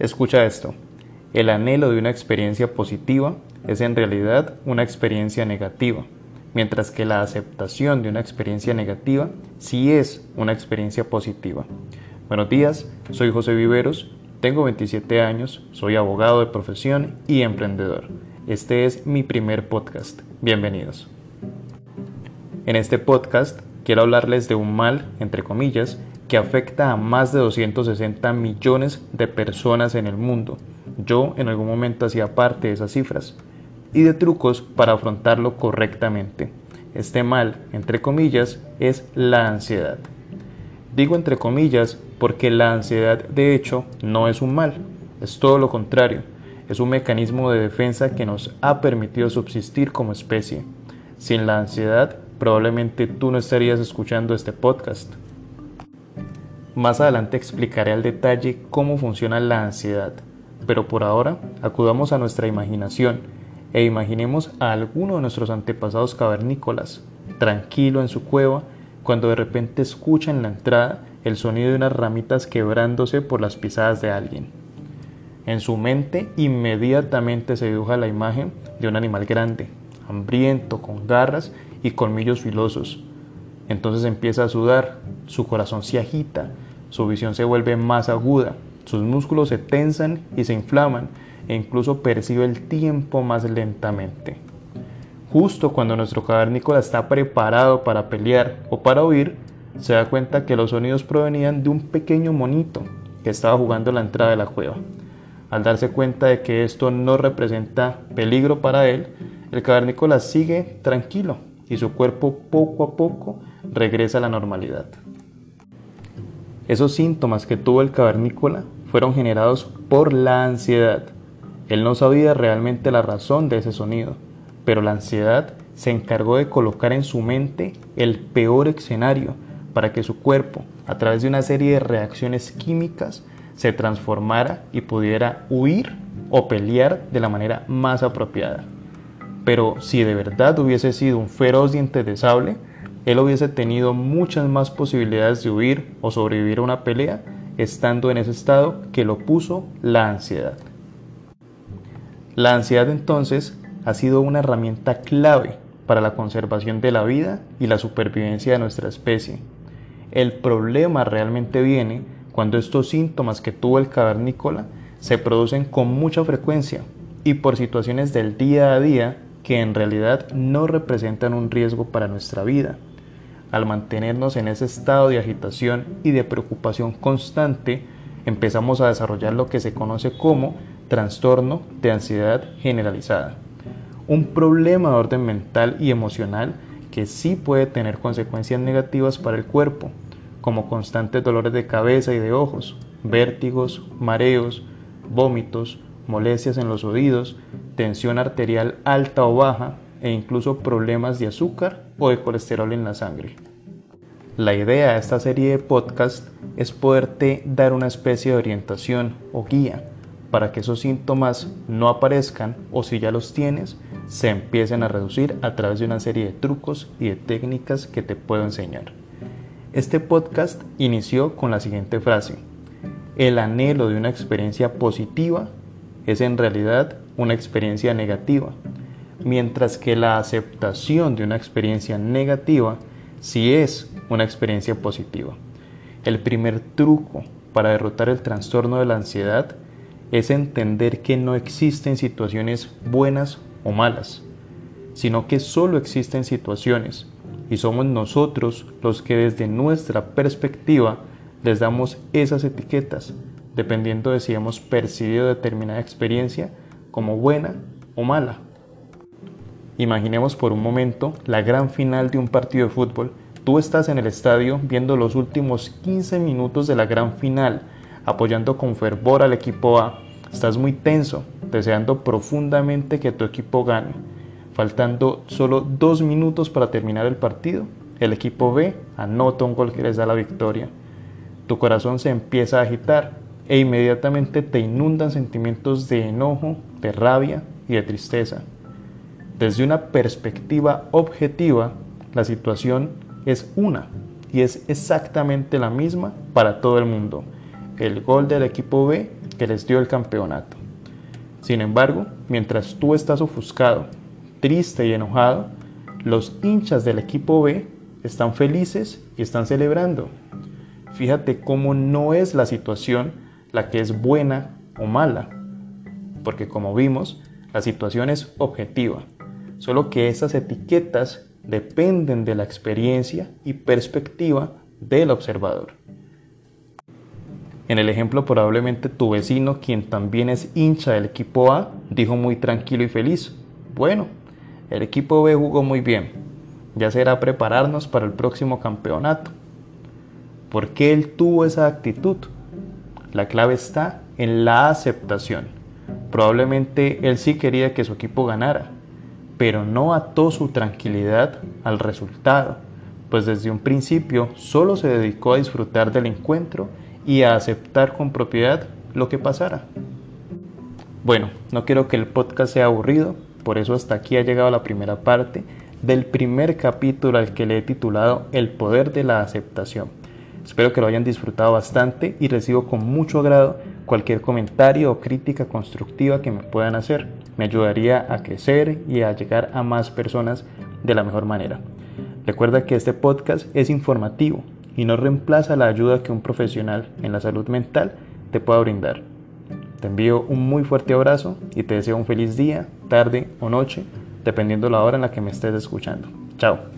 Escucha esto. El anhelo de una experiencia positiva es en realidad una experiencia negativa, mientras que la aceptación de una experiencia negativa sí es una experiencia positiva. Buenos días, soy José Viveros, tengo 27 años, soy abogado de profesión y emprendedor. Este es mi primer podcast. Bienvenidos. En este podcast quiero hablarles de un mal, entre comillas, que afecta a más de 260 millones de personas en el mundo. Yo en algún momento hacía parte de esas cifras. Y de trucos para afrontarlo correctamente. Este mal, entre comillas, es la ansiedad. Digo entre comillas porque la ansiedad de hecho no es un mal, es todo lo contrario, es un mecanismo de defensa que nos ha permitido subsistir como especie. Sin la ansiedad, probablemente tú no estarías escuchando este podcast. Más adelante explicaré al detalle cómo funciona la ansiedad, pero por ahora acudamos a nuestra imaginación e imaginemos a alguno de nuestros antepasados cavernícolas, tranquilo en su cueva, cuando de repente escucha en la entrada el sonido de unas ramitas quebrándose por las pisadas de alguien. En su mente inmediatamente se dibuja la imagen de un animal grande, hambriento, con garras y colmillos filosos. Entonces empieza a sudar, su corazón se agita, su visión se vuelve más aguda, sus músculos se tensan y se inflaman e incluso percibe el tiempo más lentamente. Justo cuando nuestro cavernícola está preparado para pelear o para huir, se da cuenta que los sonidos provenían de un pequeño monito que estaba jugando en la entrada de la cueva. Al darse cuenta de que esto no representa peligro para él, el cavernícola sigue tranquilo y su cuerpo poco a poco regresa a la normalidad. Esos síntomas que tuvo el cavernícola fueron generados por la ansiedad. Él no sabía realmente la razón de ese sonido, pero la ansiedad se encargó de colocar en su mente el peor escenario para que su cuerpo, a través de una serie de reacciones químicas, se transformara y pudiera huir o pelear de la manera más apropiada. Pero si de verdad hubiese sido un feroz diente de sable, él hubiese tenido muchas más posibilidades de huir o sobrevivir a una pelea estando en ese estado que lo puso la ansiedad. La ansiedad entonces ha sido una herramienta clave para la conservación de la vida y la supervivencia de nuestra especie. El problema realmente viene cuando estos síntomas que tuvo el cavernícola se producen con mucha frecuencia y por situaciones del día a día que en realidad no representan un riesgo para nuestra vida al mantenernos en ese estado de agitación y de preocupación constante, empezamos a desarrollar lo que se conoce como trastorno de ansiedad generalizada. Un problema de orden mental y emocional que sí puede tener consecuencias negativas para el cuerpo, como constantes dolores de cabeza y de ojos, vértigos, mareos, vómitos, molestias en los oídos, tensión arterial alta o baja e incluso problemas de azúcar o de colesterol en la sangre. La idea de esta serie de podcast es poderte dar una especie de orientación o guía para que esos síntomas no aparezcan o si ya los tienes, se empiecen a reducir a través de una serie de trucos y de técnicas que te puedo enseñar. Este podcast inició con la siguiente frase. El anhelo de una experiencia positiva es en realidad una experiencia negativa mientras que la aceptación de una experiencia negativa sí es una experiencia positiva. El primer truco para derrotar el trastorno de la ansiedad es entender que no existen situaciones buenas o malas, sino que solo existen situaciones y somos nosotros los que desde nuestra perspectiva les damos esas etiquetas, dependiendo de si hemos percibido determinada experiencia como buena o mala. Imaginemos por un momento la gran final de un partido de fútbol. Tú estás en el estadio viendo los últimos 15 minutos de la gran final, apoyando con fervor al equipo A. Estás muy tenso, deseando profundamente que tu equipo gane. Faltando solo dos minutos para terminar el partido, el equipo B anota un gol que les da la victoria. Tu corazón se empieza a agitar e inmediatamente te inundan sentimientos de enojo, de rabia y de tristeza. Desde una perspectiva objetiva, la situación es una y es exactamente la misma para todo el mundo. El gol del equipo B que les dio el campeonato. Sin embargo, mientras tú estás ofuscado, triste y enojado, los hinchas del equipo B están felices y están celebrando. Fíjate cómo no es la situación la que es buena o mala, porque como vimos, la situación es objetiva, solo que esas etiquetas dependen de la experiencia y perspectiva del observador. En el ejemplo probablemente tu vecino, quien también es hincha del equipo A, dijo muy tranquilo y feliz, bueno, el equipo B jugó muy bien, ya será prepararnos para el próximo campeonato. ¿Por qué él tuvo esa actitud? La clave está en la aceptación. Probablemente él sí quería que su equipo ganara, pero no ató su tranquilidad al resultado, pues desde un principio solo se dedicó a disfrutar del encuentro y a aceptar con propiedad lo que pasara. Bueno, no quiero que el podcast sea aburrido, por eso hasta aquí ha llegado la primera parte del primer capítulo al que le he titulado El poder de la aceptación. Espero que lo hayan disfrutado bastante y recibo con mucho agrado cualquier comentario o crítica constructiva que me puedan hacer. Me ayudaría a crecer y a llegar a más personas de la mejor manera. Recuerda que este podcast es informativo y no reemplaza la ayuda que un profesional en la salud mental te pueda brindar. Te envío un muy fuerte abrazo y te deseo un feliz día, tarde o noche, dependiendo la hora en la que me estés escuchando. Chao.